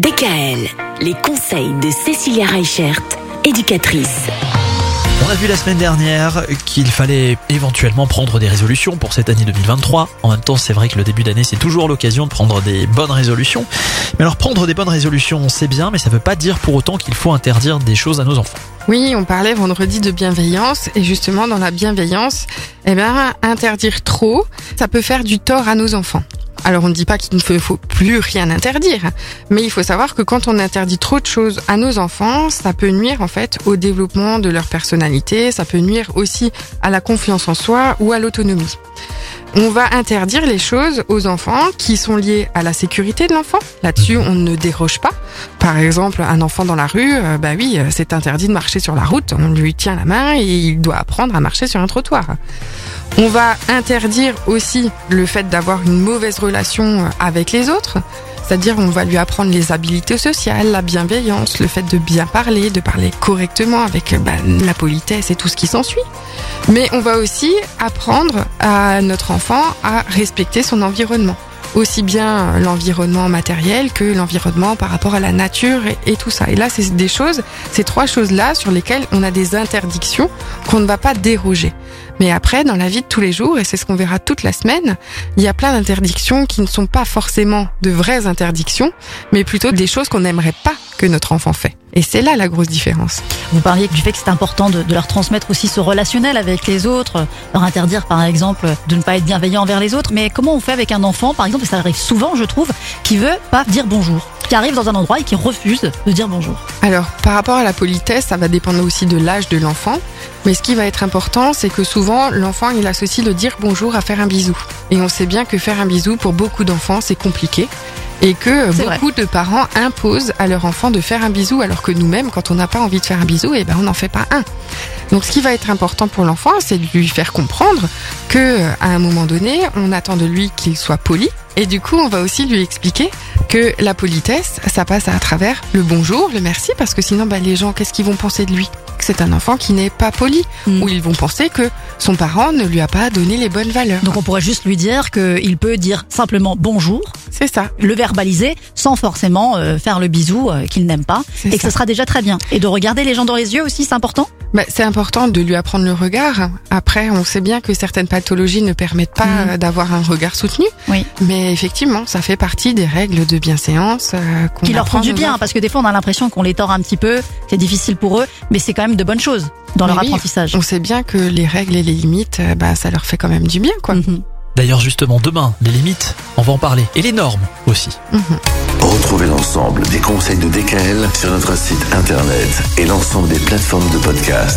DKL, les conseils de Cécilia Reichert, éducatrice. On a vu la semaine dernière qu'il fallait éventuellement prendre des résolutions pour cette année 2023. En même temps, c'est vrai que le début d'année, c'est toujours l'occasion de prendre des bonnes résolutions. Mais alors, prendre des bonnes résolutions, c'est bien, mais ça ne veut pas dire pour autant qu'il faut interdire des choses à nos enfants. Oui, on parlait vendredi de bienveillance et justement dans la bienveillance, eh bien, interdire trop, ça peut faire du tort à nos enfants. Alors on ne dit pas qu'il ne faut plus rien interdire, mais il faut savoir que quand on interdit trop de choses à nos enfants, ça peut nuire en fait au développement de leur personnalité, ça peut nuire aussi à la confiance en soi ou à l'autonomie. On va interdire les choses aux enfants qui sont liées à la sécurité de l'enfant. Là-dessus, on ne déroge pas. Par exemple, un enfant dans la rue, euh, bah oui, euh, c'est interdit de marcher sur la route. On lui tient la main et il doit apprendre à marcher sur un trottoir. On va interdire aussi le fait d'avoir une mauvaise relation avec les autres. C'est-à-dire on va lui apprendre les habiletés sociales, la bienveillance, le fait de bien parler, de parler correctement avec bah, la politesse et tout ce qui s'ensuit. Mais on va aussi apprendre à notre enfant à respecter son environnement aussi bien l'environnement matériel que l'environnement par rapport à la nature et, tout ça. Et là, c'est des choses, ces trois choses-là sur lesquelles on a des interdictions qu'on ne va pas déroger. Mais après, dans la vie de tous les jours, et c'est ce qu'on verra toute la semaine, il y a plein d'interdictions qui ne sont pas forcément de vraies interdictions, mais plutôt des choses qu'on n'aimerait pas que notre enfant fait. Et c'est là la grosse différence. Vous parliez du fait que c'est important de, leur transmettre aussi ce relationnel avec les autres, leur interdire par exemple de ne pas être bienveillant envers les autres. Mais comment on fait avec un enfant, par exemple, et ça arrive souvent, je trouve, qui veut pas dire bonjour qui arrive dans un endroit et qui refuse de dire bonjour Alors, par rapport à la politesse, ça va dépendre aussi de l'âge de l'enfant. Mais ce qui va être important, c'est que souvent, l'enfant, il associe le dire bonjour à faire un bisou. Et on sait bien que faire un bisou, pour beaucoup d'enfants, c'est compliqué et que beaucoup de parents imposent à leur enfant de faire un bisou alors que nous-mêmes, quand on n'a pas envie de faire un bisou, eh ben on n'en fait pas un. Donc ce qui va être important pour l'enfant, c'est de lui faire comprendre que à un moment donné, on attend de lui qu'il soit poli et du coup, on va aussi lui expliquer que la politesse, ça passe à travers le bonjour, le merci parce que sinon bah, les gens qu'est-ce qu'ils vont penser de lui? C'est un enfant qui n'est pas poli, mm. ou ils vont penser que son parent ne lui a pas donné les bonnes valeurs. Donc on pourrait juste lui dire qu'il peut dire simplement bonjour. C'est ça. Le verbaliser sans forcément euh, faire le bisou euh, qu'il n'aime pas, et que ce sera déjà très bien. Et de regarder les gens dans les yeux aussi, c'est important? Bah, C'est important de lui apprendre le regard. Après, on sait bien que certaines pathologies ne permettent pas mm. d'avoir un regard soutenu. Oui. Mais effectivement, ça fait partie des règles de bienséance. Euh, qui leur font du bien, parce que des fois on a l'impression qu'on les tord un petit peu, c'est difficile pour eux, mais c'est quand même de bonnes choses dans leur apprentissage. On sait bien que les règles et les limites, euh, bah, ça leur fait quand même du bien, quoi. Mhm. D'ailleurs, justement, demain, les limites, on va en parler. Et les normes aussi. Mhm. Retrouvez l'ensemble des conseils de DKL sur notre site internet et l'ensemble des plateformes de podcast.